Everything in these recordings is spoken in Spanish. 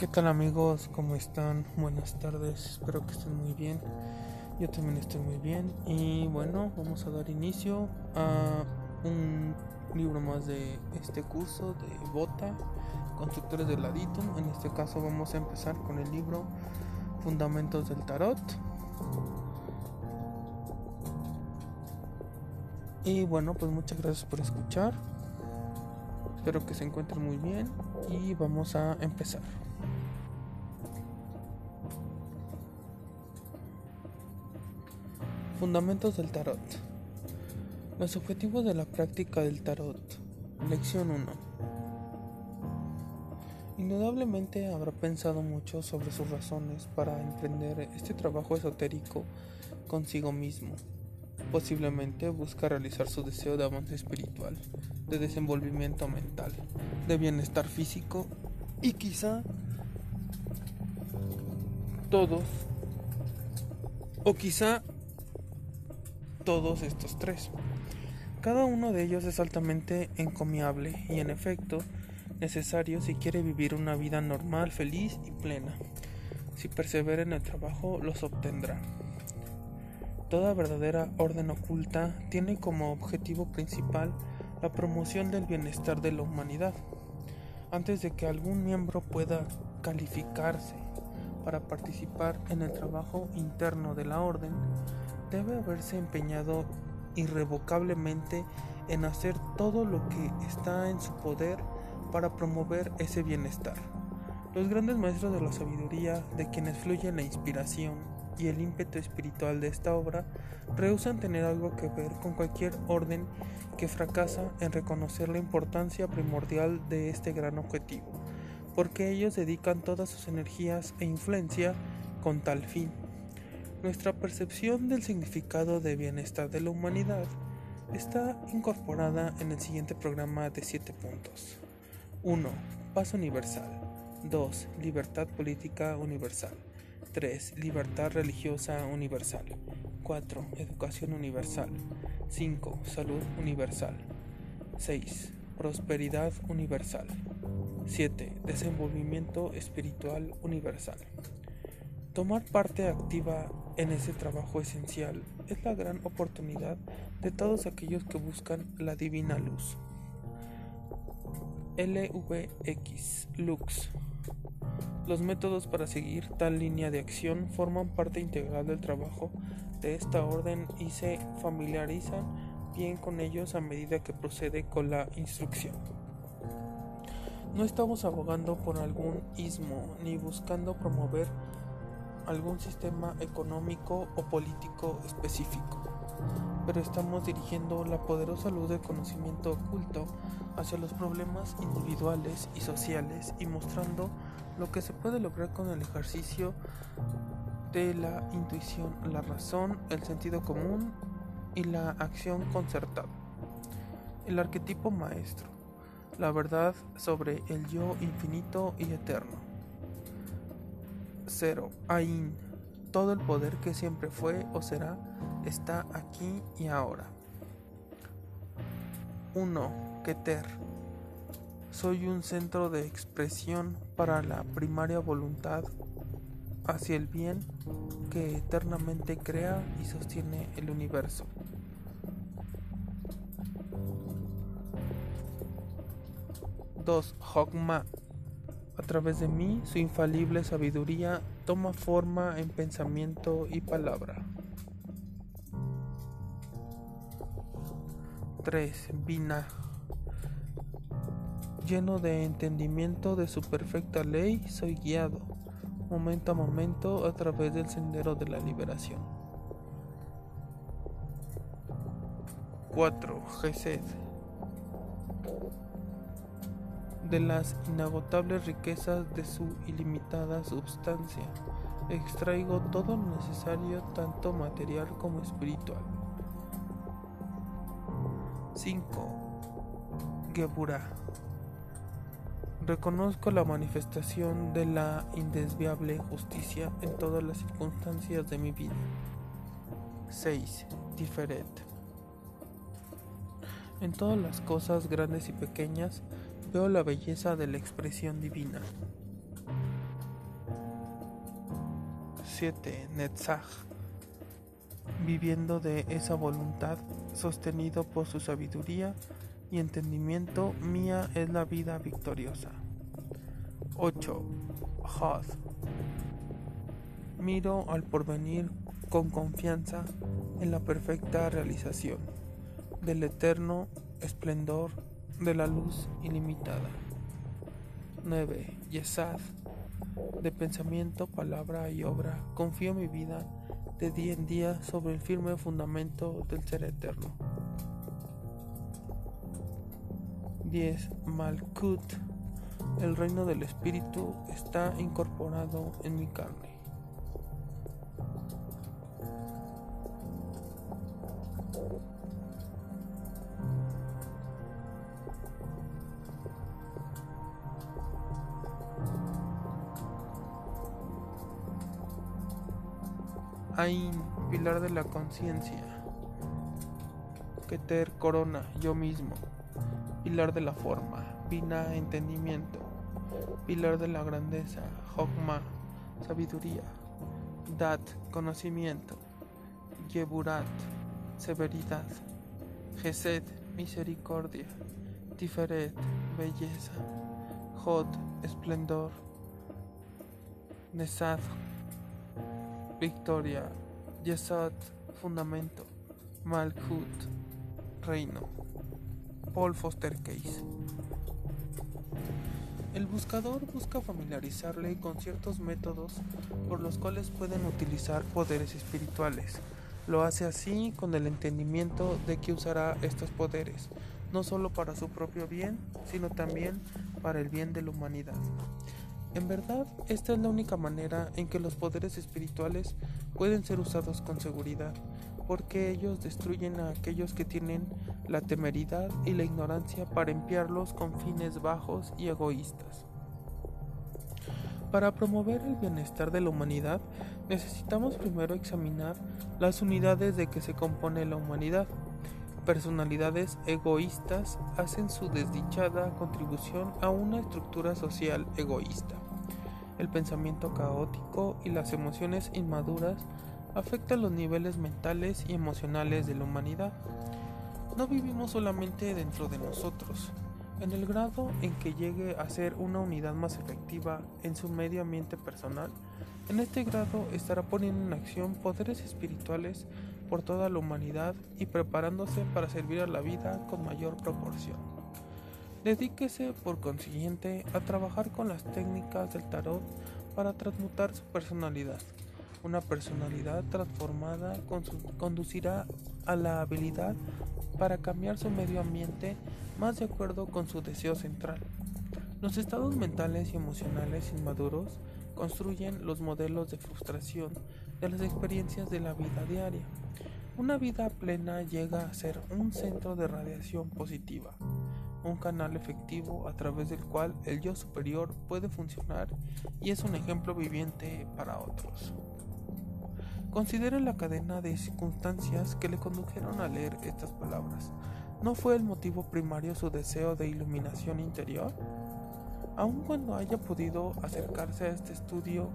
¿Qué tal amigos? ¿Cómo están? Buenas tardes, espero que estén muy bien. Yo también estoy muy bien y bueno, vamos a dar inicio a un libro más de este curso de Bota, Constructores del Laditum. En este caso vamos a empezar con el libro Fundamentos del Tarot. Y bueno, pues muchas gracias por escuchar. Espero que se encuentren muy bien y vamos a empezar. Fundamentos del Tarot. Los objetivos de la práctica del Tarot. Lección 1. Indudablemente habrá pensado mucho sobre sus razones para emprender este trabajo esotérico consigo mismo. Posiblemente busca realizar su deseo de avance espiritual, de desenvolvimiento mental, de bienestar físico y quizá todos o quizá todos estos tres. Cada uno de ellos es altamente encomiable y en efecto necesario si quiere vivir una vida normal, feliz y plena. Si persevera en el trabajo, los obtendrá. Toda verdadera orden oculta tiene como objetivo principal la promoción del bienestar de la humanidad. Antes de que algún miembro pueda calificarse para participar en el trabajo interno de la orden, debe haberse empeñado irrevocablemente en hacer todo lo que está en su poder para promover ese bienestar. Los grandes maestros de la sabiduría, de quienes fluye la inspiración y el ímpetu espiritual de esta obra, rehusan tener algo que ver con cualquier orden que fracasa en reconocer la importancia primordial de este gran objetivo, porque ellos dedican todas sus energías e influencia con tal fin. Nuestra percepción del significado de bienestar de la humanidad está incorporada en el siguiente programa de 7 puntos. 1. Paz universal. 2. Libertad política universal. 3. Libertad religiosa universal. 4. Educación universal. 5. Salud universal. 6. Prosperidad universal. 7. Desenvolvimiento espiritual universal. Tomar parte activa en ese trabajo esencial es la gran oportunidad de todos aquellos que buscan la divina luz. LVX Lux Los métodos para seguir tal línea de acción forman parte integral del trabajo de esta orden y se familiarizan bien con ellos a medida que procede con la instrucción. No estamos abogando por algún ismo ni buscando promover algún sistema económico o político específico, pero estamos dirigiendo la poderosa luz del conocimiento oculto hacia los problemas individuales y sociales y mostrando lo que se puede lograr con el ejercicio de la intuición, la razón, el sentido común y la acción concertada. El arquetipo maestro, la verdad sobre el yo infinito y eterno 0. Ain. Todo el poder que siempre fue o será está aquí y ahora. 1. Keter. Soy un centro de expresión para la primaria voluntad hacia el bien que eternamente crea y sostiene el universo. 2. Hogma a través de mí, su infalible sabiduría toma forma en pensamiento y palabra. 3. Vina. Lleno de entendimiento de su perfecta ley, soy guiado, momento a momento, a través del sendero de la liberación. 4. Gesed de las inagotables riquezas de su ilimitada substancia. Extraigo todo lo necesario, tanto material como espiritual. 5. Geburah. Reconozco la manifestación de la indesviable justicia en todas las circunstancias de mi vida. 6. Tiferet. En todas las cosas grandes y pequeñas, veo la belleza de la expresión divina. 7. Netzach. Viviendo de esa voluntad, sostenido por su sabiduría y entendimiento, mía es la vida victoriosa. 8. Hod. Miro al porvenir con confianza en la perfecta realización del eterno esplendor de la luz ilimitada. 9. Yesad. De pensamiento, palabra y obra, confío mi vida de día en día sobre el firme fundamento del ser eterno. 10. Malkut. El reino del espíritu está incorporado en mi carne. Ain, pilar de la conciencia. Keter, corona, yo mismo. Pilar de la forma. Pina, entendimiento. Pilar de la grandeza. Hokma, sabiduría. Dat, conocimiento. Yeburat, severidad. Gesed, misericordia. Tiferet, belleza. Hod, esplendor. Nesad, Victoria, Yesod, Fundamento, Malkut, Reino. Paul Foster Case. El buscador busca familiarizarle con ciertos métodos por los cuales pueden utilizar poderes espirituales. Lo hace así con el entendimiento de que usará estos poderes, no solo para su propio bien, sino también para el bien de la humanidad. En verdad, esta es la única manera en que los poderes espirituales pueden ser usados con seguridad, porque ellos destruyen a aquellos que tienen la temeridad y la ignorancia para emplearlos con fines bajos y egoístas. Para promover el bienestar de la humanidad, necesitamos primero examinar las unidades de que se compone la humanidad. Personalidades egoístas hacen su desdichada contribución a una estructura social egoísta. El pensamiento caótico y las emociones inmaduras afectan los niveles mentales y emocionales de la humanidad. No vivimos solamente dentro de nosotros. En el grado en que llegue a ser una unidad más efectiva en su medio ambiente personal, en este grado estará poniendo en acción poderes espirituales por toda la humanidad y preparándose para servir a la vida con mayor proporción. Dedíquese, por consiguiente, a trabajar con las técnicas del tarot para transmutar su personalidad. Una personalidad transformada conducirá a la habilidad para cambiar su medio ambiente más de acuerdo con su deseo central. Los estados mentales y emocionales inmaduros construyen los modelos de frustración de las experiencias de la vida diaria. Una vida plena llega a ser un centro de radiación positiva un canal efectivo a través del cual el yo superior puede funcionar y es un ejemplo viviente para otros. Considere la cadena de circunstancias que le condujeron a leer estas palabras. ¿No fue el motivo primario su deseo de iluminación interior? Aun cuando haya podido acercarse a este estudio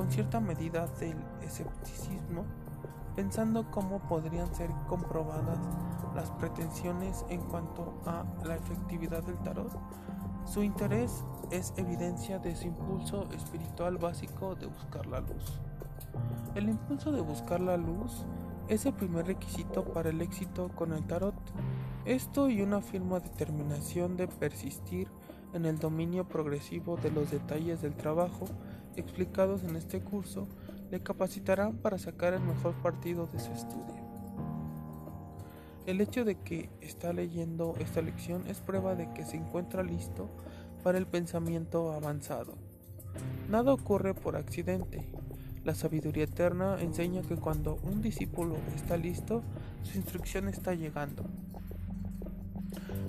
con cierta medida del escepticismo, pensando cómo podrían ser comprobadas las pretensiones en cuanto a la efectividad del tarot. Su interés es evidencia de su impulso espiritual básico de buscar la luz. El impulso de buscar la luz es el primer requisito para el éxito con el tarot. Esto y una firme determinación de persistir en el dominio progresivo de los detalles del trabajo explicados en este curso le capacitarán para sacar el mejor partido de su estudio. El hecho de que está leyendo esta lección es prueba de que se encuentra listo para el pensamiento avanzado. Nada ocurre por accidente. La sabiduría eterna enseña que cuando un discípulo está listo, su instrucción está llegando.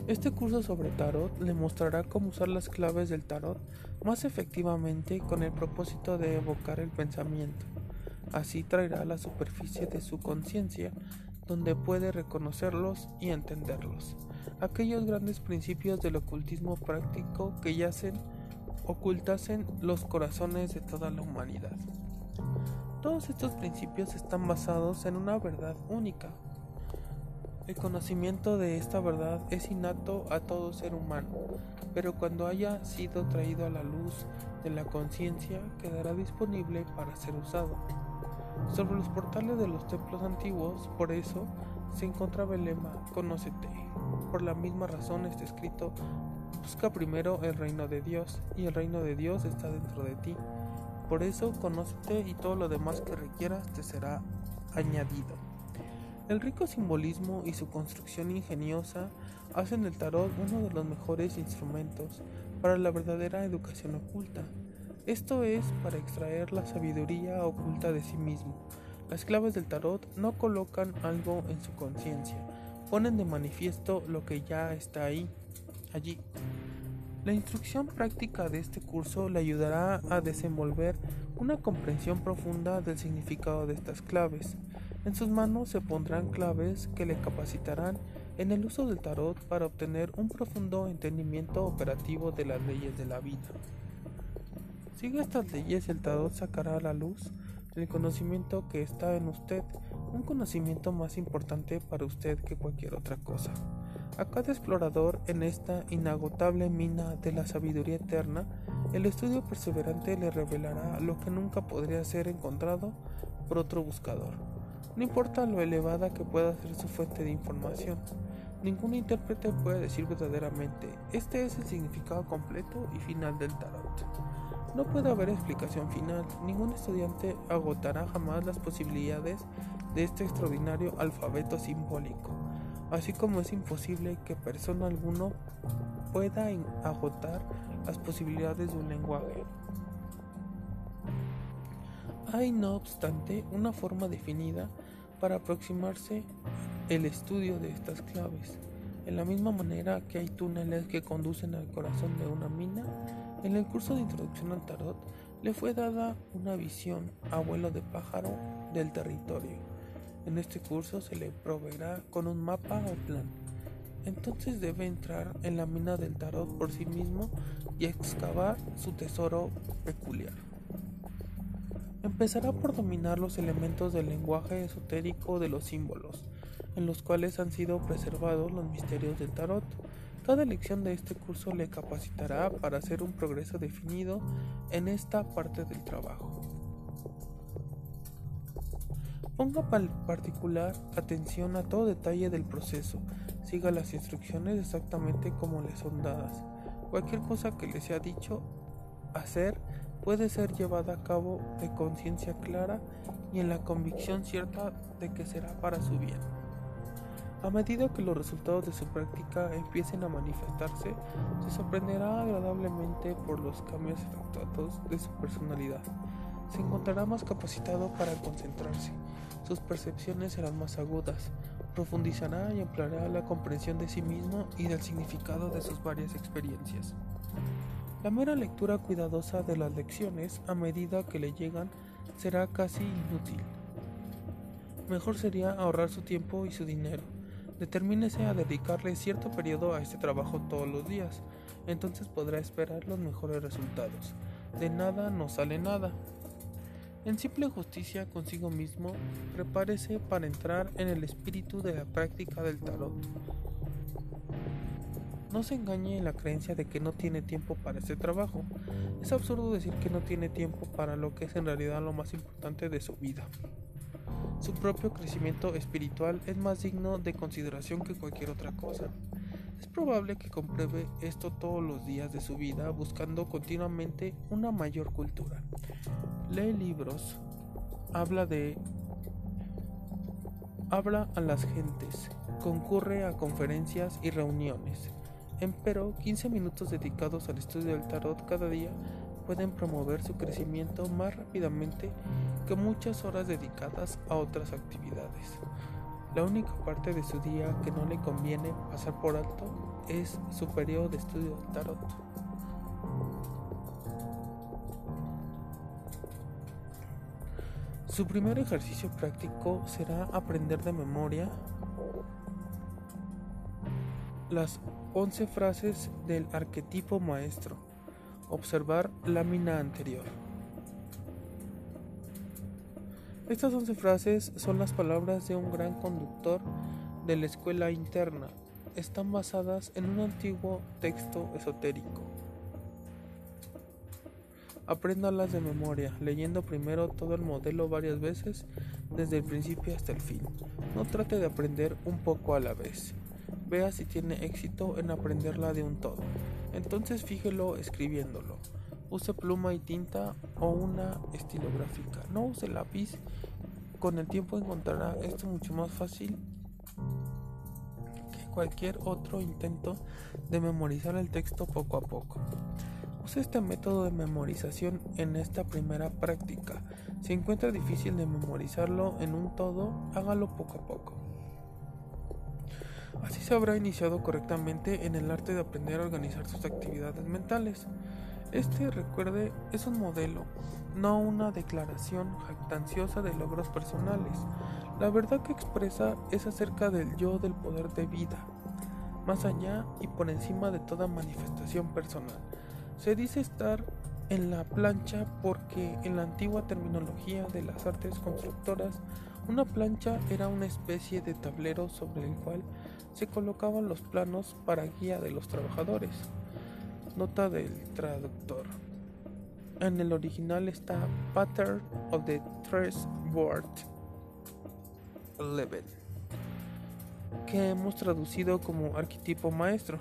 Este curso sobre tarot le mostrará cómo usar las claves del tarot más efectivamente con el propósito de evocar el pensamiento. Así traerá a la superficie de su conciencia donde puede reconocerlos y entenderlos. Aquellos grandes principios del ocultismo práctico que yacen ocultasen los corazones de toda la humanidad. Todos estos principios están basados en una verdad única. El conocimiento de esta verdad es innato a todo ser humano, pero cuando haya sido traído a la luz de la conciencia quedará disponible para ser usado. Sobre los portales de los templos antiguos, por eso, se encontraba el lema Conócete. Por la misma razón está escrito Busca primero el reino de Dios, y el reino de Dios está dentro de ti. Por eso, conócete y todo lo demás que requieras te será añadido. El rico simbolismo y su construcción ingeniosa hacen del tarot uno de los mejores instrumentos para la verdadera educación oculta. Esto es para extraer la sabiduría oculta de sí mismo. Las claves del tarot no colocan algo en su conciencia, ponen de manifiesto lo que ya está ahí, allí. La instrucción práctica de este curso le ayudará a desenvolver una comprensión profunda del significado de estas claves. En sus manos se pondrán claves que le capacitarán en el uso del tarot para obtener un profundo entendimiento operativo de las leyes de la vida. Sigue estas leyes el tarot sacará a la luz el conocimiento que está en usted, un conocimiento más importante para usted que cualquier otra cosa. A cada explorador en esta inagotable mina de la sabiduría eterna, el estudio perseverante le revelará lo que nunca podría ser encontrado por otro buscador. No importa lo elevada que pueda ser su fuente de información, ningún intérprete puede decir verdaderamente, este es el significado completo y final del tarot. No puede haber explicación final, ningún estudiante agotará jamás las posibilidades de este extraordinario alfabeto simbólico así como es imposible que persona alguno pueda agotar las posibilidades de un lenguaje. Hay, no obstante, una forma definida para aproximarse el estudio de estas claves. En la misma manera que hay túneles que conducen al corazón de una mina, en el curso de introducción al tarot le fue dada una visión, abuelo de pájaro, del territorio en este curso se le proveerá con un mapa o plan. Entonces debe entrar en la mina del tarot por sí mismo y excavar su tesoro peculiar. Empezará por dominar los elementos del lenguaje esotérico de los símbolos, en los cuales han sido preservados los misterios del tarot. Cada lección de este curso le capacitará para hacer un progreso definido en esta parte del trabajo. Ponga particular atención a todo detalle del proceso. Siga las instrucciones exactamente como le son dadas. Cualquier cosa que le sea dicho hacer puede ser llevada a cabo de conciencia clara y en la convicción cierta de que será para su bien. A medida que los resultados de su práctica empiecen a manifestarse, se sorprenderá agradablemente por los cambios efectuados de su personalidad. Se encontrará más capacitado para concentrarse sus percepciones serán más agudas, profundizará y ampliará la comprensión de sí mismo y del significado de sus varias experiencias. La mera lectura cuidadosa de las lecciones a medida que le llegan será casi inútil. Mejor sería ahorrar su tiempo y su dinero. Determínese a dedicarle cierto periodo a este trabajo todos los días, entonces podrá esperar los mejores resultados. De nada no sale nada, en simple justicia consigo mismo, prepárese para entrar en el espíritu de la práctica del tarot. No se engañe en la creencia de que no tiene tiempo para este trabajo. Es absurdo decir que no tiene tiempo para lo que es en realidad lo más importante de su vida. Su propio crecimiento espiritual es más digno de consideración que cualquier otra cosa. Es probable que compruebe esto todos los días de su vida buscando continuamente una mayor cultura lee libros, habla de habla a las gentes, concurre a conferencias y reuniones. Empero, 15 minutos dedicados al estudio del tarot cada día pueden promover su crecimiento más rápidamente que muchas horas dedicadas a otras actividades. La única parte de su día que no le conviene pasar por alto es su periodo de estudio del tarot. Su primer ejercicio práctico será aprender de memoria las 11 frases del arquetipo maestro. Observar lámina anterior. Estas 11 frases son las palabras de un gran conductor de la escuela interna. Están basadas en un antiguo texto esotérico. Apréndalas de memoria, leyendo primero todo el modelo varias veces, desde el principio hasta el fin. No trate de aprender un poco a la vez. Vea si tiene éxito en aprenderla de un todo. Entonces fíjelo escribiéndolo. Use pluma y tinta o una estilográfica. No use lápiz. Con el tiempo encontrará esto mucho más fácil que cualquier otro intento de memorizar el texto poco a poco. Use este método de memorización en esta primera práctica. Si encuentra difícil de memorizarlo en un todo, hágalo poco a poco. Así se habrá iniciado correctamente en el arte de aprender a organizar sus actividades mentales. Este, recuerde, es un modelo, no una declaración jactanciosa de logros personales. La verdad que expresa es acerca del yo del poder de vida, más allá y por encima de toda manifestación personal. Se dice estar en la plancha porque en la antigua terminología de las artes constructoras, una plancha era una especie de tablero sobre el cual se colocaban los planos para guía de los trabajadores. Nota del traductor. En el original está Pattern of the Tres Board Level, que hemos traducido como arquetipo maestro,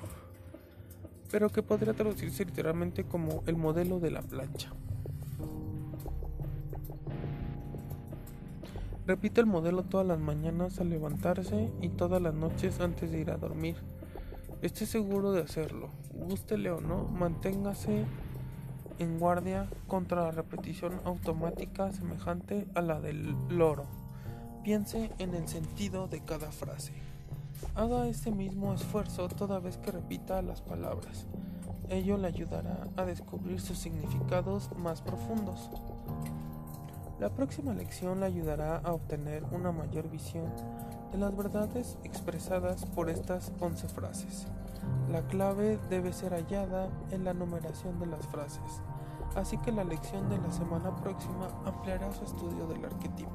pero que podría traducirse literalmente como el modelo de la plancha. Repite el modelo todas las mañanas al levantarse y todas las noches antes de ir a dormir. Esté seguro de hacerlo, gústele o no, manténgase en guardia contra la repetición automática semejante a la del loro. Piense en el sentido de cada frase. Haga este mismo esfuerzo toda vez que repita las palabras. Ello le ayudará a descubrir sus significados más profundos. La próxima lección le ayudará a obtener una mayor visión de las verdades expresadas por estas 11 frases. La clave debe ser hallada en la numeración de las frases, así que la lección de la semana próxima ampliará su estudio del arquetipo.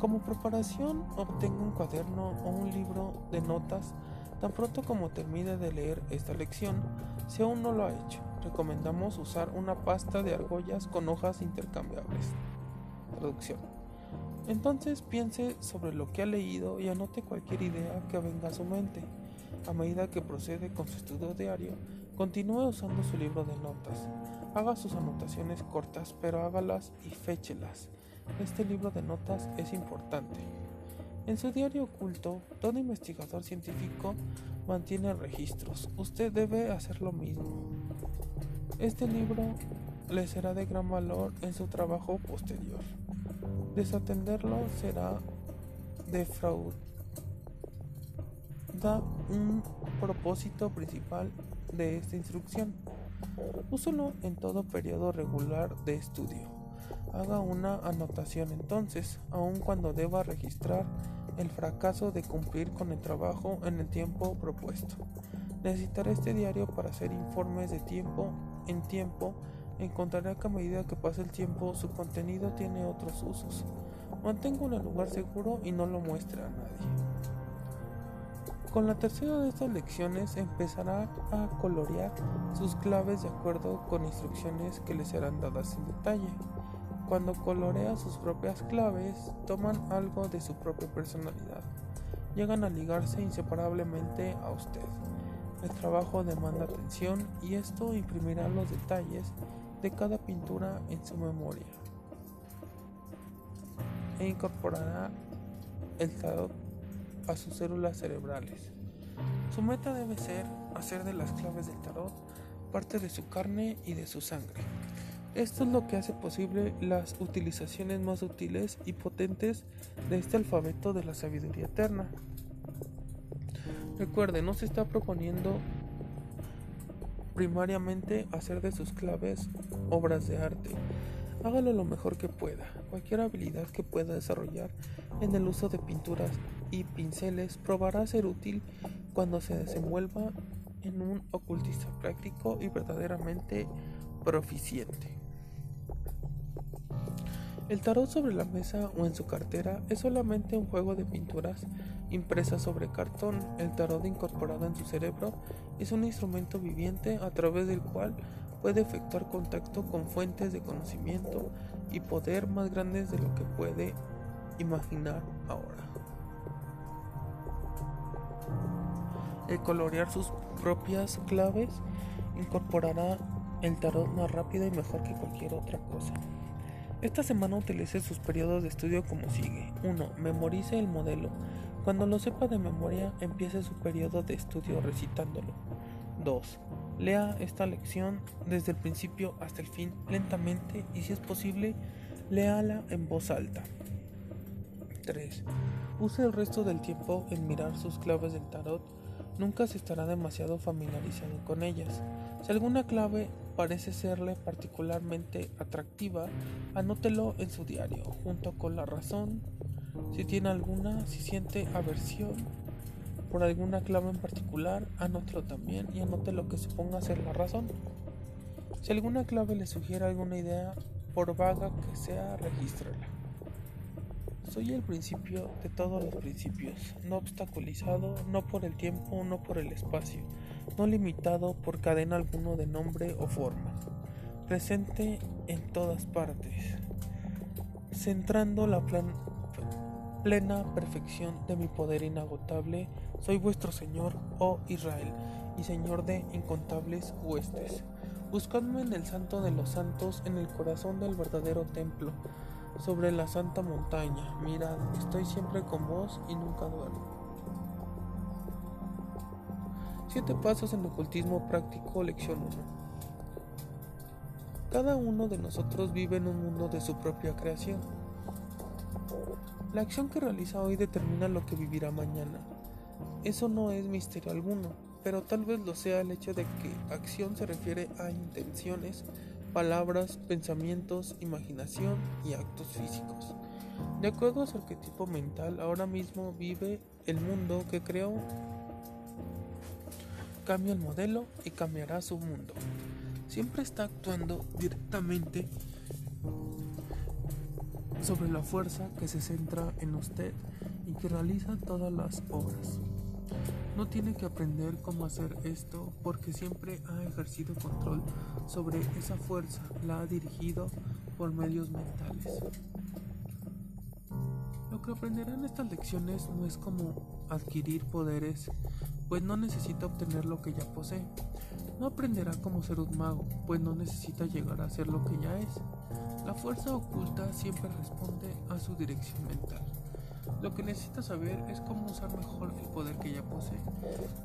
Como preparación, obtenga un cuaderno o un libro de notas tan pronto como termine de leer esta lección. Si aún no lo ha hecho, recomendamos usar una pasta de argollas con hojas intercambiables. Traducción. Entonces piense sobre lo que ha leído y anote cualquier idea que venga a su mente. A medida que procede con su estudio diario, continúe usando su libro de notas. Haga sus anotaciones cortas, pero hágalas y féchelas. Este libro de notas es importante. En su diario oculto, todo investigador científico mantiene registros. Usted debe hacer lo mismo. Este libro le será de gran valor en su trabajo posterior. Desatenderlo será defraudar da un propósito principal de esta instrucción. Úselo en todo periodo regular de estudio. Haga una anotación entonces, aun cuando deba registrar el fracaso de cumplir con el trabajo en el tiempo propuesto. Necesitará este diario para hacer informes de tiempo en tiempo. Encontrará que a medida que pasa el tiempo su contenido tiene otros usos. Mantenga en el lugar seguro y no lo muestre a nadie. Con la tercera de estas lecciones empezará a colorear sus claves de acuerdo con instrucciones que le serán dadas en detalle. Cuando colorea sus propias claves, toman algo de su propia personalidad. Llegan a ligarse inseparablemente a usted. El trabajo demanda atención y esto imprimirá los detalles de cada pintura en su memoria e incorporará el tarot a sus células cerebrales. Su meta debe ser hacer de las claves del tarot parte de su carne y de su sangre. Esto es lo que hace posible las utilizaciones más útiles y potentes de este alfabeto de la sabiduría eterna. Recuerde, no se está proponiendo primariamente hacer de sus claves obras de arte. Hágalo lo mejor que pueda. Cualquier habilidad que pueda desarrollar en el uso de pinturas y pinceles probará ser útil cuando se desenvuelva en un ocultista práctico y verdaderamente proficiente. El tarot sobre la mesa o en su cartera es solamente un juego de pinturas impresas sobre cartón. El tarot incorporado en su cerebro es un instrumento viviente a través del cual puede efectuar contacto con fuentes de conocimiento y poder más grandes de lo que puede imaginar ahora. El colorear sus propias claves incorporará el tarot más rápido y mejor que cualquier otra cosa. Esta semana utilice sus periodos de estudio como sigue. 1. Memorice el modelo. Cuando lo sepa de memoria, empiece su periodo de estudio recitándolo. 2. Lea esta lección desde el principio hasta el fin lentamente y si es posible, léala en voz alta. 3. Use el resto del tiempo en mirar sus claves del tarot. Nunca se estará demasiado familiarizado con ellas. Si alguna clave parece serle particularmente atractiva, anótelo en su diario, junto con la razón. Si tiene alguna, si siente aversión por alguna clave en particular, anótelo también y anote lo que suponga ser la razón. Si alguna clave le sugiere alguna idea, por vaga que sea, regístrala. Soy el principio de todos los principios, no obstaculizado, no por el tiempo, no por el espacio, no limitado por cadena alguno de nombre o forma, presente en todas partes, centrando la plena perfección de mi poder inagotable, soy vuestro Señor, oh Israel, y Señor de incontables huestes. Buscadme en el santo de los santos, en el corazón del verdadero templo sobre la santa montaña. Mirad, estoy siempre con vos y nunca duermo. Siete pasos en ocultismo práctico, lección 1. Cada uno de nosotros vive en un mundo de su propia creación. La acción que realiza hoy determina lo que vivirá mañana. Eso no es misterio alguno, pero tal vez lo sea el hecho de que acción se refiere a intenciones, palabras, pensamientos, imaginación y actos físicos. De acuerdo a su arquetipo mental, ahora mismo vive el mundo que creó. Cambia el modelo y cambiará su mundo. Siempre está actuando directamente sobre la fuerza que se centra en usted y que realiza todas las obras. No tiene que aprender cómo hacer esto porque siempre ha ejercido control sobre esa fuerza, la ha dirigido por medios mentales. Lo que aprenderá en estas lecciones no es como adquirir poderes, pues no necesita obtener lo que ya posee. No aprenderá cómo ser un mago, pues no necesita llegar a ser lo que ya es. La fuerza oculta siempre responde a su dirección mental. Lo que necesita saber es cómo usar mejor el poder que ya posee.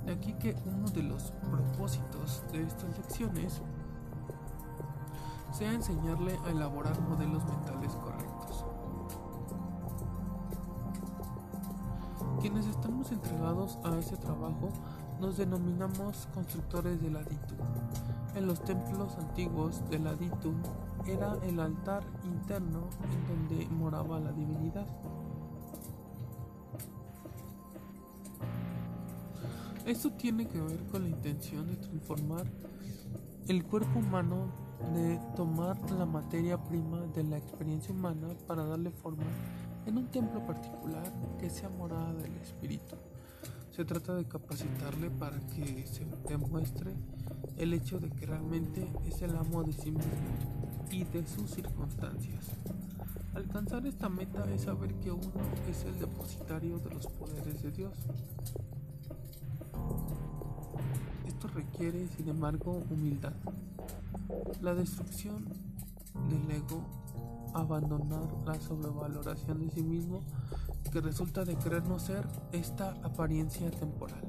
De aquí que uno de los propósitos de estas lecciones sea enseñarle a elaborar modelos mentales correctos. Quienes estamos entregados a ese trabajo nos denominamos constructores del aditum. En los templos antiguos del aditum era el altar interno en donde moraba la divinidad. Esto tiene que ver con la intención de transformar el cuerpo humano, de tomar la materia prima de la experiencia humana para darle forma en un templo particular que sea morada del espíritu. Se trata de capacitarle para que se demuestre el hecho de que realmente es el amo de sí mismo y de sus circunstancias. Alcanzar esta meta es saber que uno es el depositario de los poderes de Dios requiere, sin embargo, humildad. La destrucción del ego, abandonar la sobrevaloración de sí mismo que resulta de creer no ser esta apariencia temporal.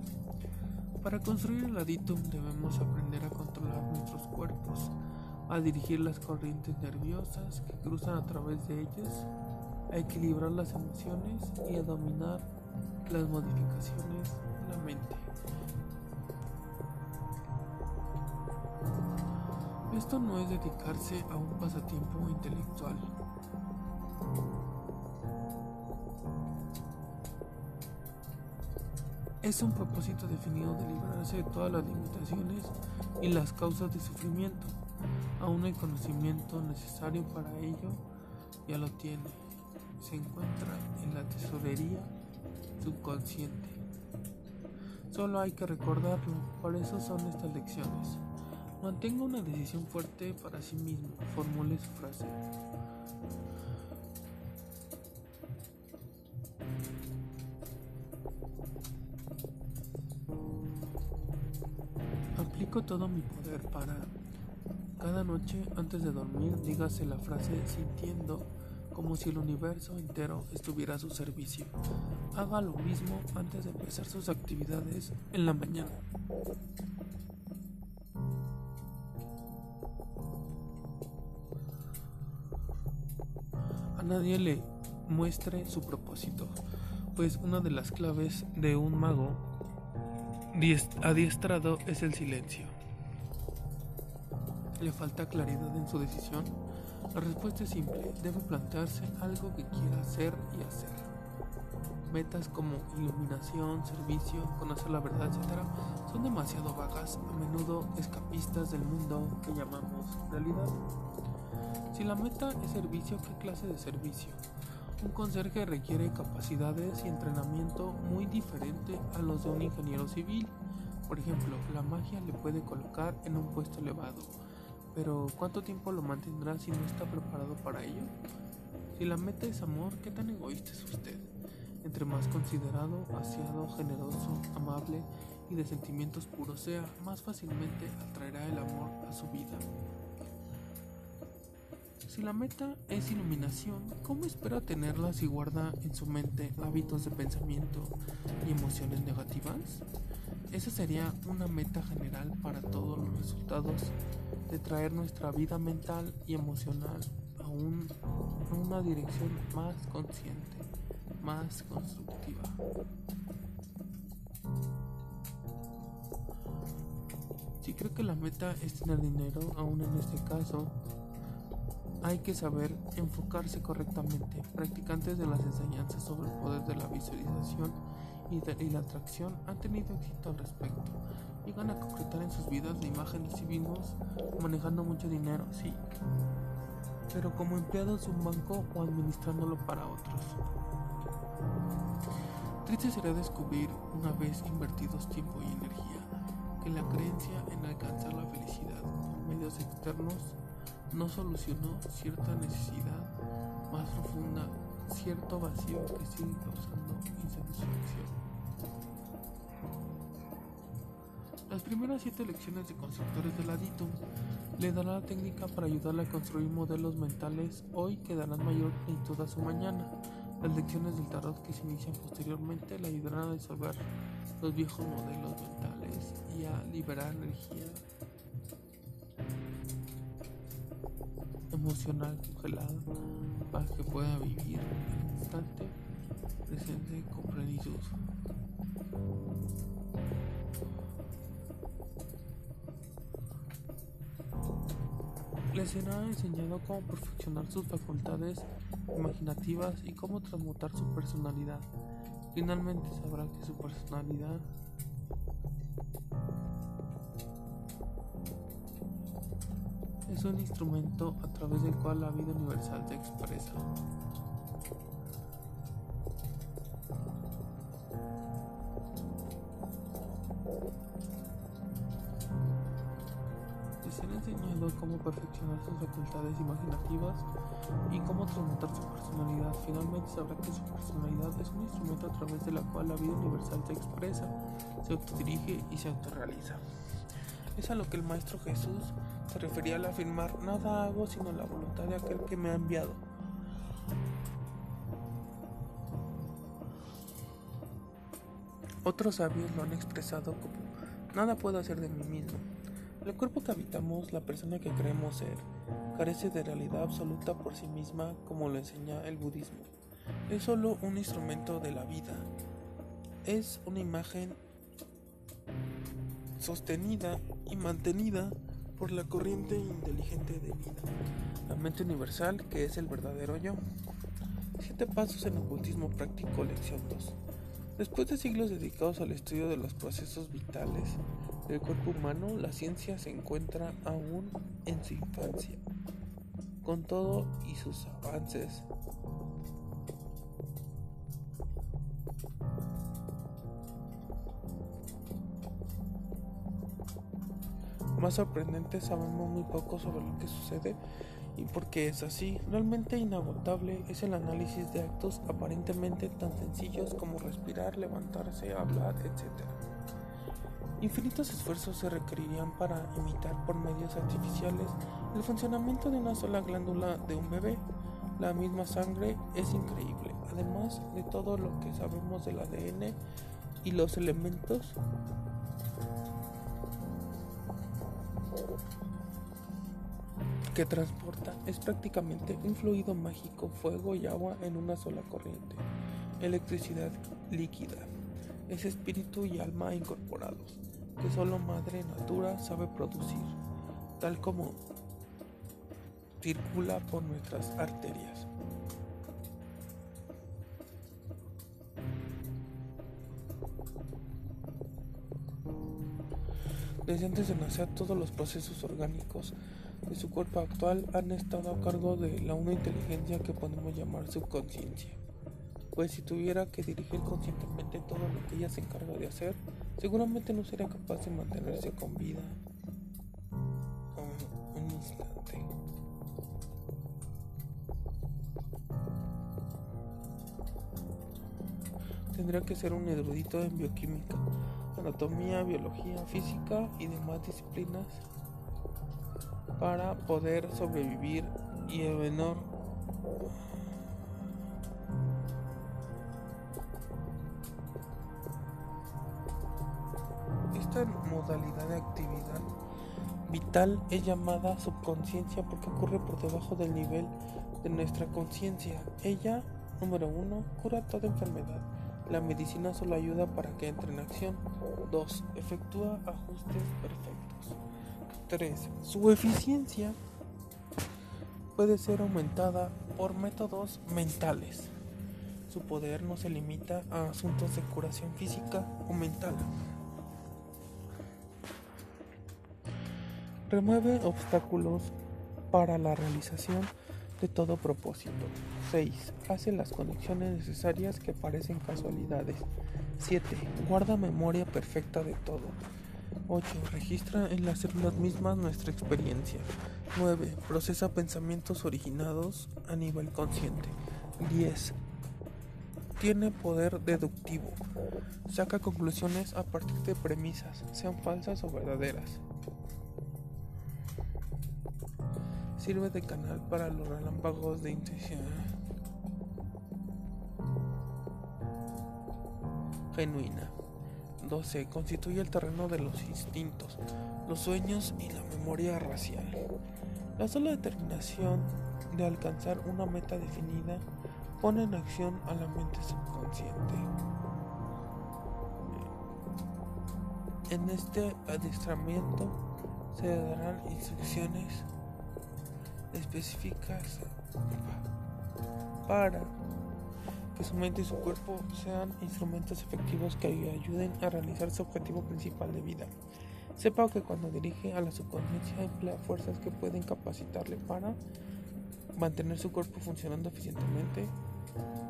Para construir el aditum debemos aprender a controlar nuestros cuerpos, a dirigir las corrientes nerviosas que cruzan a través de ellas, a equilibrar las emociones y a dominar las modificaciones de la mente. Esto no es dedicarse a un pasatiempo intelectual. Es un propósito definido de liberarse de todas las limitaciones y las causas de sufrimiento. Aún hay conocimiento necesario para ello Ya lo tiene. Se encuentra en la tesorería subconsciente. Solo hay que recordarlo, por eso son estas lecciones. Mantenga una decisión fuerte para sí mismo, formule su frase. Aplico todo mi poder para cada noche antes de dormir dígase la frase sintiendo como si el universo entero estuviera a su servicio. Haga lo mismo antes de empezar sus actividades en la mañana. Nadie le muestre su propósito, pues una de las claves de un mago adiestrado es el silencio. ¿Le falta claridad en su decisión? La respuesta es simple, debe plantearse algo que quiera hacer y hacer. Metas como iluminación, servicio, conocer la verdad, etc. son demasiado vagas, a menudo escapistas del mundo que llamamos realidad. Si la meta es servicio, ¿qué clase de servicio? Un conserje requiere capacidades y entrenamiento muy diferente a los de un ingeniero civil. Por ejemplo, la magia le puede colocar en un puesto elevado, pero ¿cuánto tiempo lo mantendrá si no está preparado para ello? Si la meta es amor, ¿qué tan egoísta es usted? Entre más considerado, aseado, generoso, amable y de sentimientos puros sea, más fácilmente atraerá el amor a su vida. Si la meta es iluminación, ¿cómo espera tenerla si guarda en su mente hábitos de pensamiento y emociones negativas? Esa sería una meta general para todos los resultados de traer nuestra vida mental y emocional a, una dirección más consciente, más constructiva. Si creo que la meta es tener dinero, aún en este caso, hay que saber enfocarse correctamente. Practicantes de las enseñanzas sobre el poder de la visualización y, la atracción han tenido éxito al respecto. Llegan a concretar en sus vidas de imágenes y vimos manejando mucho dinero, sí, pero como empleados de un banco o administrándolo para otros. Triste será descubrir, una vez invertidos tiempo y energía, que la creencia en alcanzar la felicidad con medios externos no solucionó cierta necesidad más profunda, cierto vacío que sigue causando insatisfacción. Las primeras siete lecciones de constructores del Aditum le darán la técnica para ayudarle a construir modelos mentales hoy que darán mayor plenitud a su mañana. Las lecciones del tarot que se inician posteriormente le ayudarán a disolver los viejos modelos mentales y a liberar energía emocional congelada para que pueda vivir el instante presente con plenitud. Les ha enseñado cómo perfeccionar sus facultades imaginativas y cómo transmutar su personalidad. Finalmente sabrá que su personalidad es un instrumento a través del cual la vida universal se expresa. Les han enseñado cómo perfeccionar sus facultades imaginativas y cómo transmutar su personalidad. Finalmente sabrá que su personalidad es un instrumento a través de la cual la vida universal se expresa, se autodirige y se autorrealiza. Es a lo que el Maestro Jesús se refería al afirmar, nada hago sino la voluntad de aquel que me ha enviado. Otros sabios lo han expresado como, nada puedo hacer de mí mismo. El cuerpo que habitamos, la persona que creemos ser, carece de realidad absoluta por sí misma como lo enseña el budismo. Es solo un instrumento de la vida. Es una imagen sostenida y mantenida por la corriente inteligente de vida, la mente universal que es el verdadero yo. Siete pasos en ocultismo práctico, lección 2. Después de siglos dedicados al estudio de los procesos vitales del cuerpo humano, la ciencia se encuentra aún en su infancia. con todo y sus avances. Más sorprendente, sabemos muy poco sobre lo que sucede y por qué es así. Realmente inagotable es el análisis de actos aparentemente tan sencillos como respirar, levantarse, hablar, etc. Infinitos esfuerzos se requerirían para imitar por medios artificiales el funcionamiento de una sola glándula de un bebé. La misma sangre es increíble, además de todo lo que sabemos del ADN y los elementos que transporta es prácticamente un fluido mágico, fuego y agua en una sola corriente, electricidad líquida, es espíritu y alma incorporados que solo Madre Natura sabe producir, tal como circula por nuestras arterias. Desde antes de nacer todos los procesos orgánicos de su cuerpo actual han estado a cargo de la una inteligencia que podemos llamar subconsciencia. Pues si tuviera que dirigir conscientemente todo lo que ella se encarga de hacer, seguramente no sería capaz de mantenerse con vida un instante. Tendría que ser un erudito en bioquímica, anatomía, biología, física y demás disciplinas para poder sobrevivir y el menor Esta modalidad de actividad vital es llamada subconsciencia porque ocurre por debajo del nivel de nuestra conciencia. Ella, número uno, cura toda enfermedad. La medicina solo ayuda para que entre en acción. 2. Efectúa ajustes perfectos. 3. Su eficiencia puede ser aumentada por métodos mentales. Su poder no se limita a asuntos de curación física o mental. Remueve obstáculos para la realización de todo propósito. 6. Hace las conexiones necesarias que parecen casualidades. 7. Guarda memoria perfecta de todo. 8. Registra en las células mismas nuestra experiencia. 9. Procesa pensamientos originados a nivel consciente. 10. Tiene poder deductivo. Saca conclusiones a partir de premisas, sean falsas o verdaderas. Sirve de canal para los relámpagos de intuición. Genuina. 12. Constituye el terreno de los instintos, los sueños y la memoria racial. La sola determinación de alcanzar una meta definida pone en acción a la mente subconsciente. En este adiestramiento se darán instrucciones específicas para que su mente y su cuerpo sean instrumentos efectivos que ayuden a realizar su objetivo principal de vida. Sepa que cuando dirige a la subconsciencia emplea fuerzas que pueden capacitarle para mantener su cuerpo funcionando eficientemente,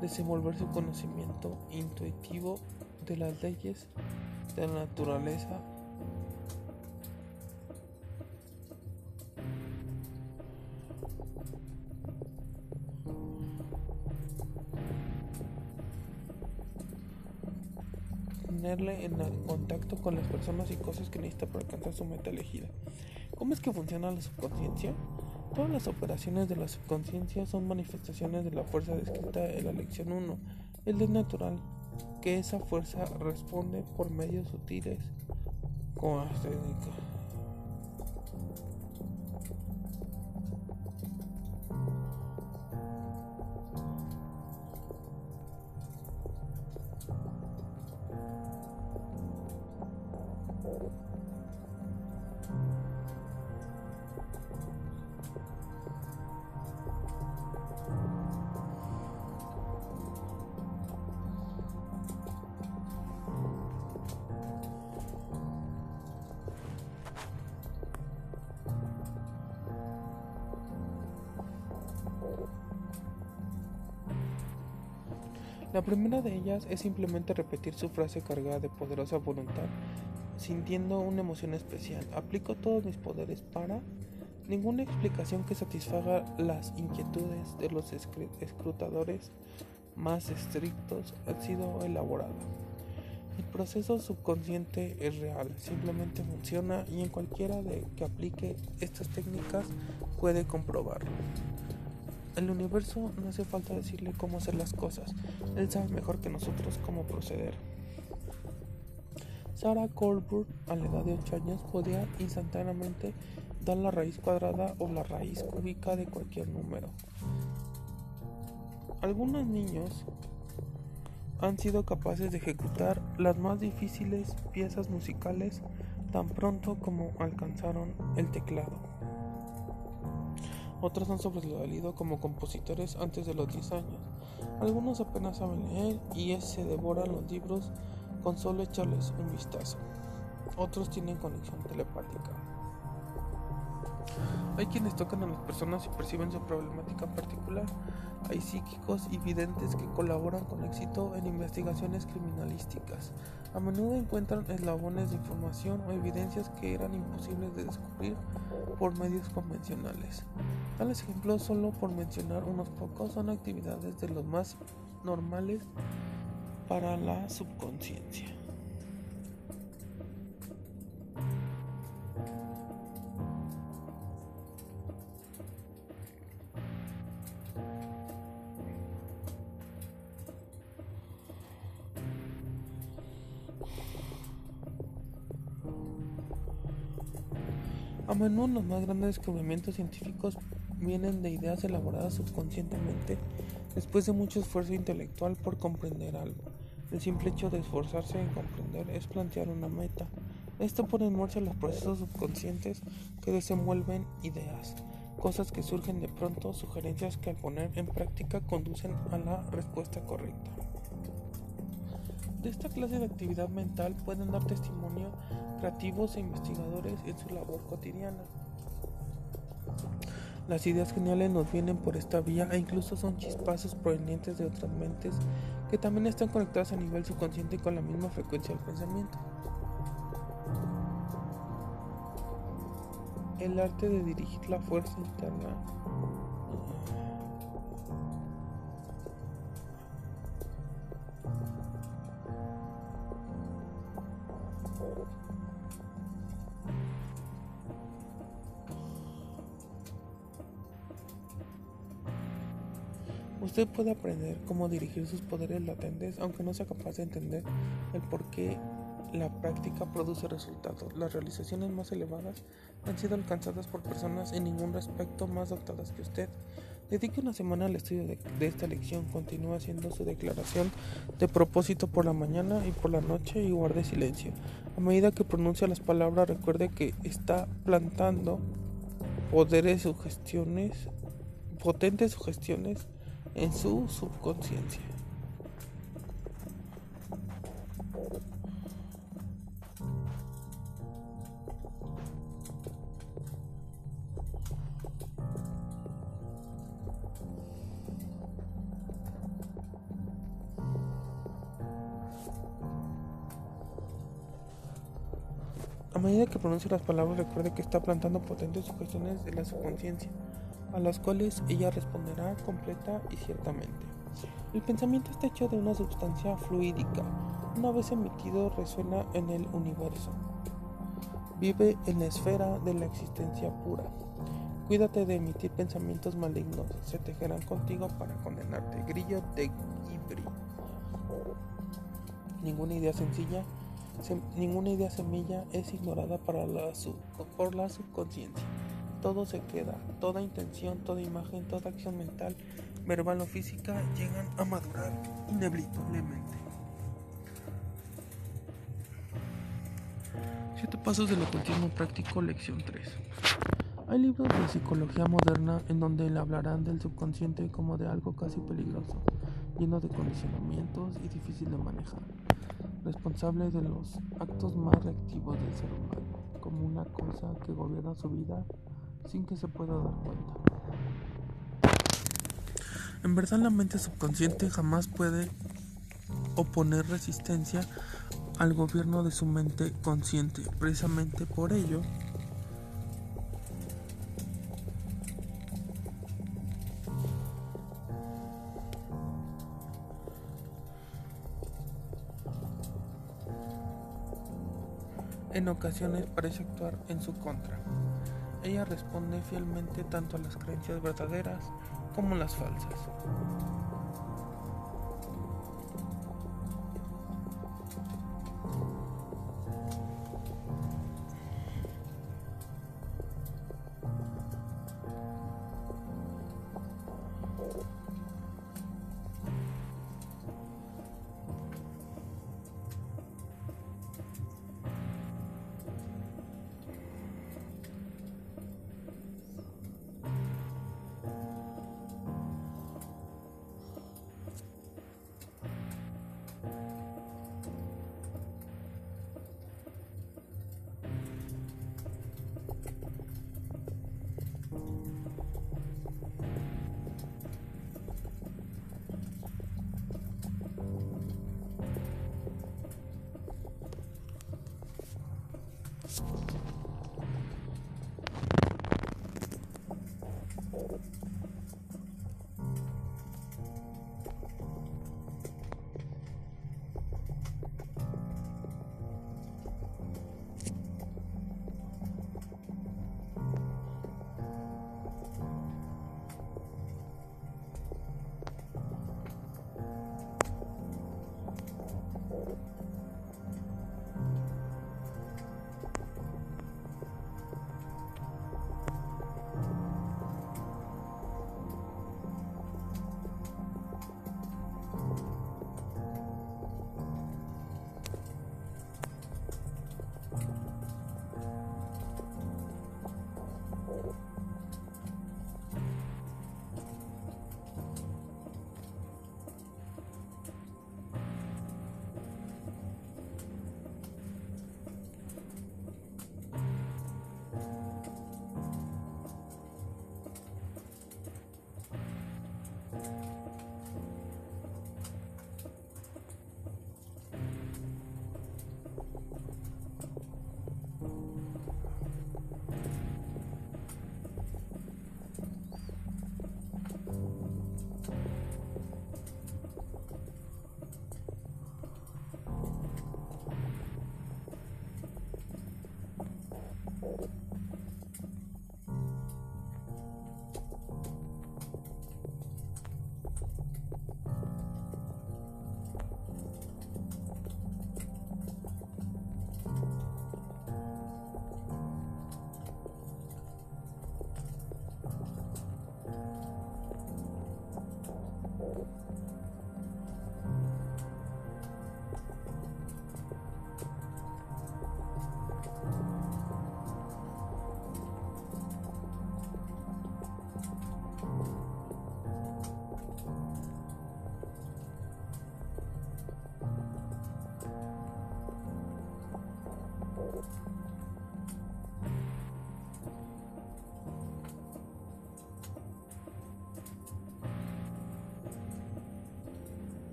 desenvolver su conocimiento intuitivo de las leyes de la naturaleza en contacto con las personas y cosas que necesita para alcanzar su meta elegida. ¿Cómo es que funciona la subconsciencia? Todas las operaciones de la subconsciencia son manifestaciones de la fuerza descrita en la lección 1. El es natural que esa fuerza responde por medios sutiles primera de ellas es simplemente repetir su frase cargada de poderosa voluntad, sintiendo una emoción especial. Aplico todos mis poderes para... Ninguna explicación que satisfaga las inquietudes de los escrutadores más estrictos ha sido elaborada. El proceso subconsciente es real, simplemente funciona y en cualquiera de que aplique estas técnicas puede comprobarlo. El universo no hace falta decirle cómo hacer las cosas, él sabe mejor que nosotros cómo proceder. Sarah Colbert, a la edad de 8 años, podía instantáneamente dar la raíz cuadrada o la raíz cúbica de cualquier número. Algunos niños han sido capaces de ejecutar las más difíciles piezas musicales tan pronto como alcanzaron el teclado. Otros han sobresalido como compositores antes de los 10 años. Algunos apenas saben leer y se devoran los libros con solo echarles un vistazo. Otros tienen conexión telepática. Hay quienes tocan a las personas y perciben su problemática particular. Hay psíquicos y videntes que colaboran con éxito en investigaciones criminalísticas. A menudo encuentran eslabones de información o evidencias que eran imposibles de descubrir por medios convencionales. Tales ejemplos, solo por mencionar unos pocos, son actividades de los más normales para la subconsciencia. A menudo los más grandes descubrimientos científicos vienen de ideas elaboradas subconscientemente después de mucho esfuerzo intelectual por comprender algo. El simple hecho de esforzarse en comprender es plantear una meta. Esto pone en marcha los procesos subconscientes que desenvuelven ideas, cosas que surgen de pronto, sugerencias que al poner en práctica conducen a la respuesta correcta. De esta clase de actividad mental pueden dar testimonio creativos e investigadores en su labor cotidiana. Las ideas geniales nos vienen por esta vía e incluso son chispazos provenientes de otras mentes que también están conectadas a nivel subconsciente con la misma frecuencia del pensamiento. El arte de dirigir la fuerza interna Usted puede aprender cómo dirigir sus poderes latentes aunque no sea capaz de entender el por qué la práctica produce resultados. Las realizaciones más elevadas han sido alcanzadas por personas en ningún respecto más dotadas que usted. Dedique una semana al estudio de, de, esta lección, continúa haciendo su declaración de propósito por la mañana y por la noche y guarde silencio. A medida que pronuncia las palabras, recuerde que está plantando poderes sugestiones, potentes sugestiones en su subconsciencia. A medida que pronuncia las palabras, recuerde que está plantando potentes sugestiones de la subconsciencia a las cuales ella responderá completa y ciertamente. El pensamiento está hecho de una sustancia fluídica. Una vez emitido resuena en el universo. Vive en la esfera de la existencia pura. Cuídate de emitir pensamientos malignos. Se tejerán contigo para condenarte. Grillo de Ghibri. Ninguna idea sencilla, ninguna idea semilla es ignorada para la por la subconsciencia todo se queda, toda intención, toda imagen, toda acción mental, verbal o física llegan a madurar inevitablemente. Siete pasos del ocultismo práctico, lección 3. Hay libros de psicología moderna en donde le hablarán del subconsciente como de algo casi peligroso, lleno de condicionamientos y difícil de manejar, responsable de los actos más reactivos del ser humano, como una cosa que gobierna su vida sin que se pueda dar cuenta. En verdad la mente subconsciente jamás puede oponer resistencia al gobierno de su mente consciente. Precisamente por ello, en ocasiones parece actuar en su contra. Ella responde fielmente tanto a las creencias verdaderas como las falsas.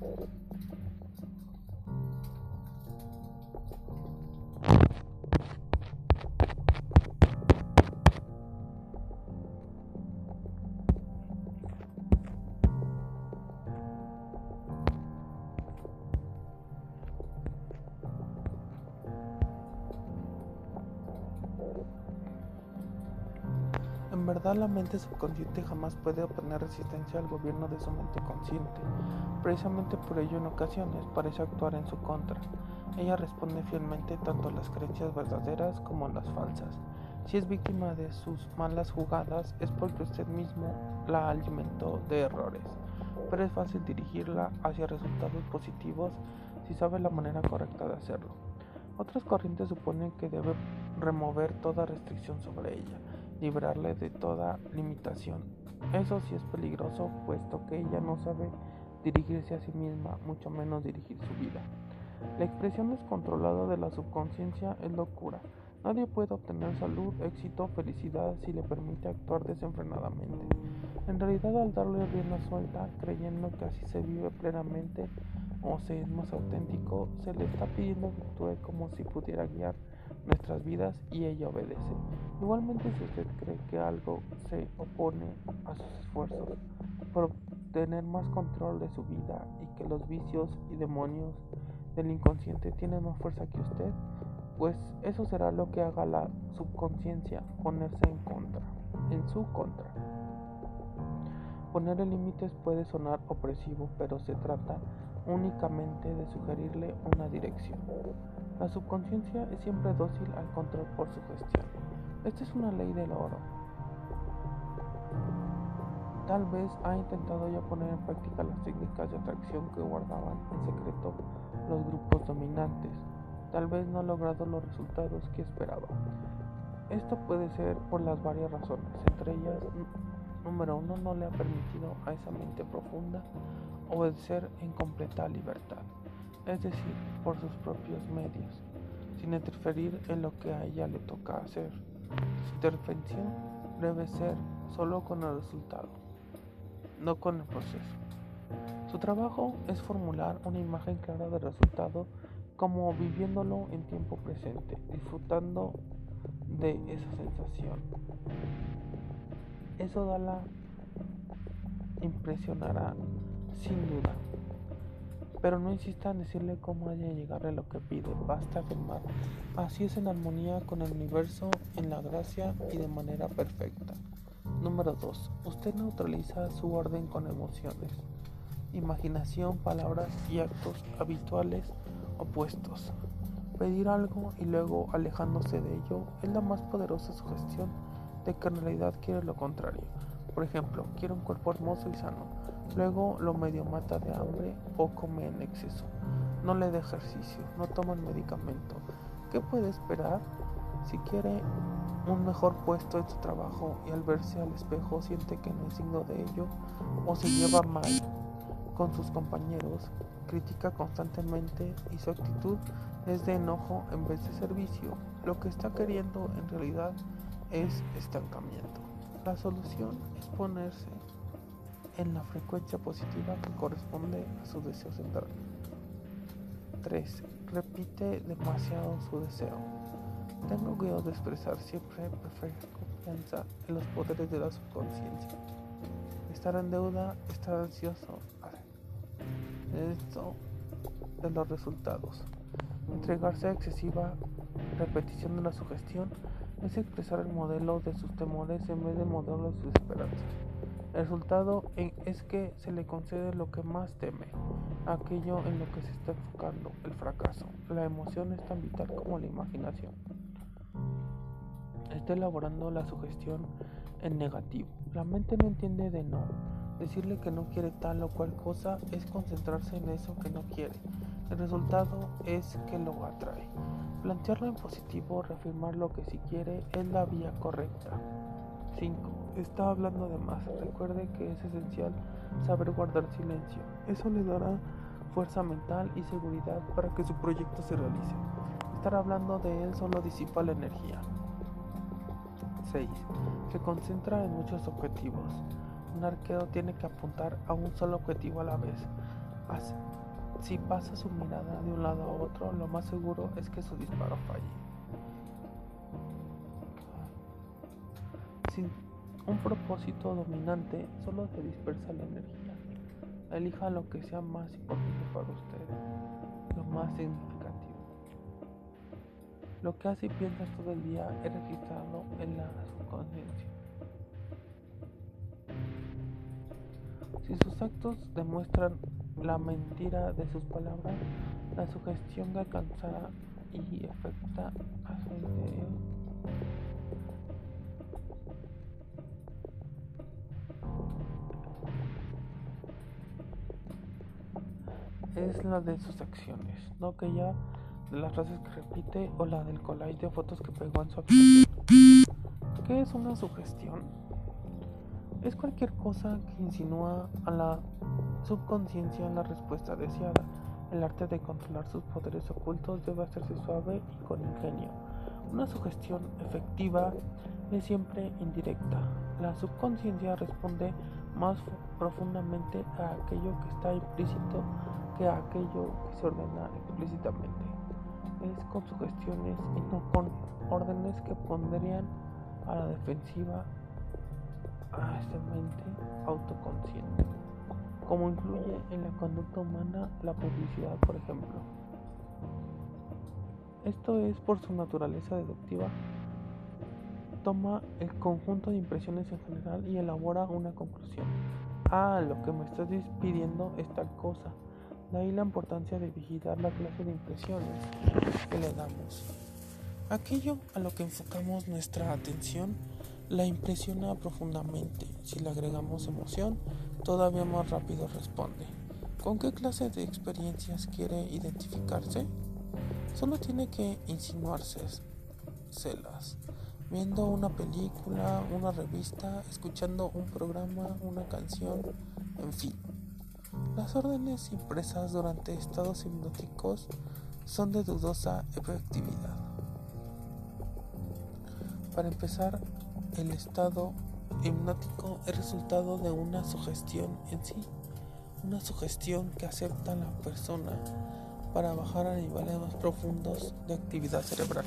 Thank you. La mente subconsciente jamás puede oponer resistencia al gobierno de su mente consciente. Precisamente por ello en ocasiones parece actuar en su contra. Ella responde fielmente tanto a las creencias verdaderas como a las falsas. Si es víctima de sus malas jugadas es porque usted mismo la alimentó de errores. pero es fácil dirigirla hacia resultados positivos si sabe la manera correcta de hacerlo. Otras corrientes suponen que debe remover toda restricción sobre ella, librarle de toda limitación. Eso sí es peligroso, puesto que ella no sabe dirigirse a sí misma, mucho menos dirigir su vida. La expresión descontrolada de la subconsciencia es locura. Nadie puede obtener salud, éxito, felicidad si le permite actuar desenfrenadamente. En realidad, al darle rienda suelta, creyendo que así se vive plenamente o se es más auténtico, se le está pidiendo que actúe como si pudiera guiar nuestras vidas y ella obedece. Igualmente, si usted cree que algo se opone a sus esfuerzos por tener más control de su vida y que los vicios y demonios del inconsciente tienen más fuerza que usted, pues eso será lo que haga la subconsciencia ponerse en contra, en su contra. Poner límites puede sonar opresivo, pero se trata únicamente de sugerirle una dirección. La subconsciencia es siempre dócil al control por su gestión. Esta es una ley del oro. Tal vez ha intentado ya poner en práctica las técnicas de atracción que guardaban en secreto los grupos dominantes. Tal vez no ha logrado los resultados que esperaba. Esto puede ser por las varias razones, entre ellas, número uno, no le ha permitido a esa mente profunda obedecer en completa libertad, es decir, por sus propios medios, sin interferir en lo que a ella le toca hacer. Su intervención debe ser solo con el resultado, no con el proceso. Su trabajo es formular una imagen clara del resultado como viviéndolo en tiempo presente, disfrutando de esa sensación. Eso da la impresionará sin duda. Pero no insista en decirle cómo haya de llegarle lo que pide, basta afirmar. Así es en armonía con el universo, en la gracia y de manera perfecta. Número 2. Usted neutraliza su orden con emociones, imaginación, palabras y actos habituales opuestos. Pedir algo y luego alejándose de ello es la más poderosa sugestión de que quiere lo contrario. Por ejemplo, quiere un cuerpo hermoso y sano Luego lo medio mata de hambre o come en exceso. No le da ejercicio, no toma el medicamento. ¿Qué puede esperar? Si quiere un mejor puesto en su trabajo y al verse al espejo siente que no es signo de ello o se lleva mal con sus compañeros, critica constantemente y su actitud es de enojo en vez de servicio. Lo que está queriendo en realidad es estancamiento. La solución es ponerse en la frecuencia positiva que corresponde a su deseo central. 3. Repite demasiado su deseo. Tengo cuidado de expresar siempre perfecta confianza en los poderes de la subconsciencia. Estar en deuda, estar ansioso. Esto de los resultados. Entregarse a excesiva repetición de la sugestión es expresar el modelo de sus temores en vez de modelo de sus esperanzas. El resultado es que se le concede lo que más teme, aquello en lo que se está enfocando, el fracaso. La emoción es tan vital como la imaginación. Está elaborando la sugestión en negativo. La mente no entiende de no. Decirle que no quiere tal o cual cosa es concentrarse en eso que no quiere. El resultado es que lo atrae. Plantearlo en positivo, reafirmar lo que sí quiere, es la vía correcta. 5 está hablando de más. Recuerde que es esencial saber guardar silencio. Eso le dará fuerza mental y seguridad para que su proyecto se realice. Estar hablando de él solo disipa la energía. 6. Se concentra en muchos objetivos. Un arquero tiene que apuntar a un solo objetivo a la vez. Si pasa su mirada de un lado a otro, lo más seguro es que su disparo falle. Sin un propósito dominante solo te dispersa la energía. Elija lo que sea más importante para usted, lo más significativo. Lo que hace y piensas todo el día es registrado en la subconsciencia. Si sus actos demuestran la mentira de sus palabras, la sugestión que alcanzará y afecta a su interior es la de sus acciones, no aquella de las frases que repite o la del collage de fotos que pegó en su habitación. ¿Qué es una sugestión? Es cualquier cosa que insinúa a la subconsciencia la respuesta deseada. El arte de controlar sus poderes ocultos debe hacerse suave y con ingenio. Una sugestión efectiva es siempre indirecta. La subconsciencia responde más profundamente a aquello que está implícito que a aquello que se ordena explícitamente. Es con sugestiones y no con órdenes que pondrían a la defensiva a esta mente autoconsciente, como incluye en la conducta humana la publicidad, por ejemplo. Esto es por su naturaleza deductiva. Toma el conjunto de impresiones en general y elabora una conclusión. Ah, lo que me estás pidiendo es tal cosa. De ahí la importancia de vigilar la clase de impresiones que le damos. Aquello a lo que enfocamos nuestra atención la impresiona profundamente. Si le agregamos emoción, todavía más rápido responde. ¿Con qué clase de experiencias quiere identificarse? Solo tiene que insinuarse. Viendo una película, una revista, escuchando un programa, una canción, en fin. Las órdenes impresas durante estados hipnóticos son de dudosa efectividad. Para empezar, el estado hipnótico es resultado de una sugestión en sí, una sugestión que acepta la persona para bajar a niveles más profundos de actividad cerebral.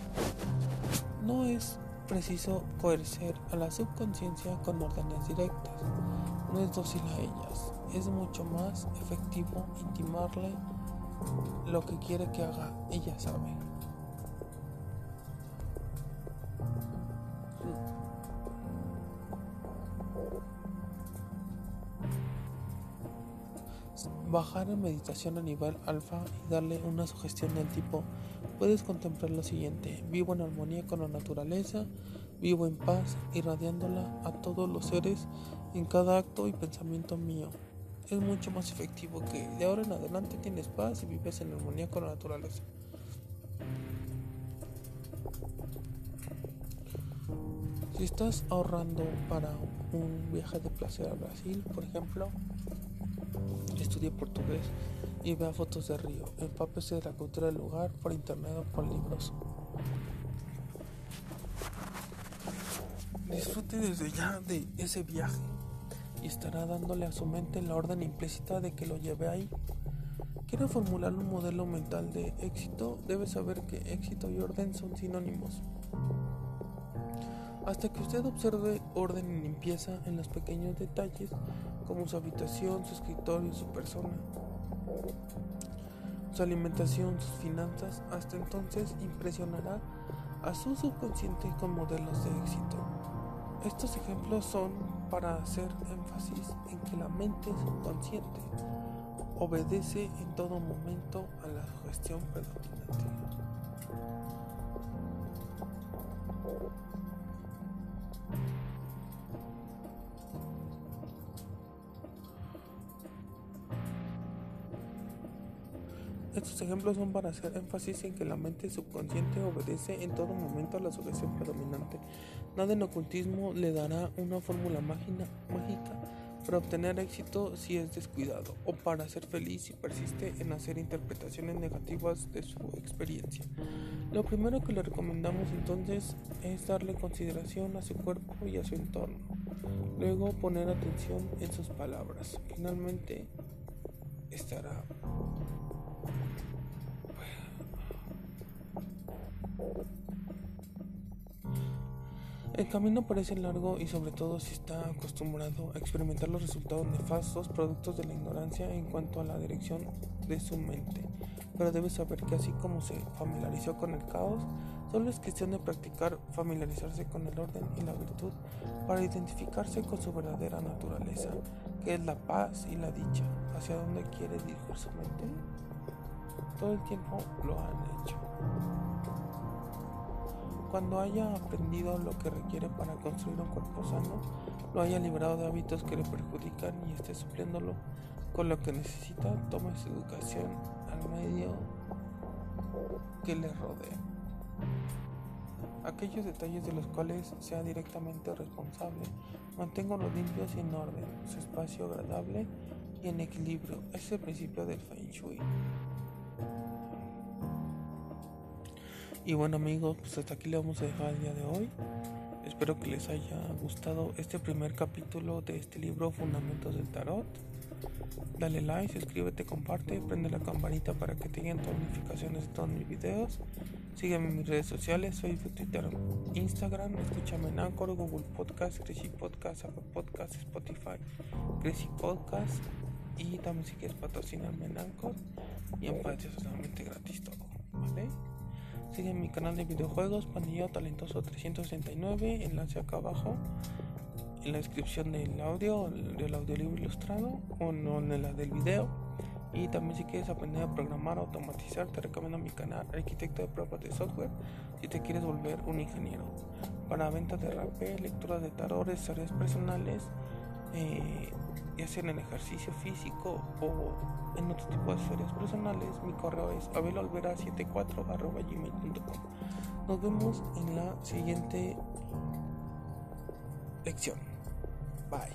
No es preciso coercer a la subconsciencia con órdenes directas, no es dócil a ellas, es mucho más efectivo intimarle lo que quiere que haga, ella sabe. Bajar en meditación a nivel alfa y darle una sugestión del tipo puedes contemplar lo siguiente vivo en armonía con la naturaleza vivo en paz irradiándola a todos los seres en cada acto y pensamiento mío. Es mucho más efectivo que de ahora en adelante tienes paz y vives en armonía con la naturaleza si estás ahorrando para un viaje de placer a Brasil por ejemplo estudie portugués y vea fotos de río. Empápese de la cultura del lugar por internet o por libros. Disfrute desde ya de ese viaje y estará dándole a su mente la orden implícita de que lo lleve ahí. Quiere formular un modelo mental de éxito, debe saber que éxito y orden son sinónimos. Hasta que usted observe orden y limpieza en los pequeños detalles, como su habitación, su escritorio, su persona, su alimentación, sus finanzas, hasta entonces impresionará a su subconsciente con modelos de éxito. Estos ejemplos son para hacer énfasis en que la mente subconsciente obedece en todo momento a la gestión predominante. Ejemplos son para hacer énfasis en que la mente subconsciente obedece en todo momento a la sugestión predominante. Nada en ocultismo le dará una fórmula mágica para obtener éxito si es descuidado o para ser feliz si persiste en hacer interpretaciones negativas de su experiencia. Lo primero que le recomendamos entonces es darle consideración a su cuerpo y a su entorno. Luego poner atención en sus palabras. Finalmente estará El camino parece largo y sobre todo si está acostumbrado a experimentar los resultados nefastos productos de la ignorancia en cuanto a la dirección de su mente. Pero debe saber que así como se familiarizó con el caos, solo es cuestión de practicar familiarizarse con el orden y la virtud para identificarse con su verdadera naturaleza, que es la paz y la dicha. ¿Hacia dónde quiere dirigir su mente? Todo el tiempo lo han hecho. Cuando haya aprendido lo que requiere para construir un cuerpo sano, lo haya librado de hábitos que le perjudican y esté supliéndolo con lo que necesita, tome su educación al medio que le rodea. Aquellos detalles de los cuales sea directamente responsable, manténganlos limpios y en orden, su espacio agradable y en equilibrio. es el principio del Feng Shui. Y bueno amigos, pues hasta aquí le vamos a dejar el día de hoy. Espero que les haya gustado este primer capítulo de este libro Fundamentos del Tarot. Dale like, suscríbete, comparte, prende la campanita para que te lleguen todas las notificaciones de todos mis videos. Sígueme en mis redes sociales, Facebook, Twitter, Instagram, escúchame en Anchor, Google Podcast, Crazy Podcast, Apple Podcast, Spotify, Crazy Podcast y también si quieres patrocinarme en Anchor y en Patreon es totalmente gratis todo, ¿vale? Sigue mi canal de videojuegos, Pandillero Talentoso 369, enlace acá abajo en la descripción del audio, del audiolibro ilustrado o en la del video. Y también si quieres aprender a programar, automatizar, te recomiendo mi canal Arquitecto de Pruebas de Software si te quieres volver un ingeniero. Para ventas de rapé, lectura de tarot, historias personales, eh, ya sea en el ejercicio físico o en otro tipo de historias personales, mi correo es abelolvera74.gmail.com Nos vemos en la siguiente lección. Bye.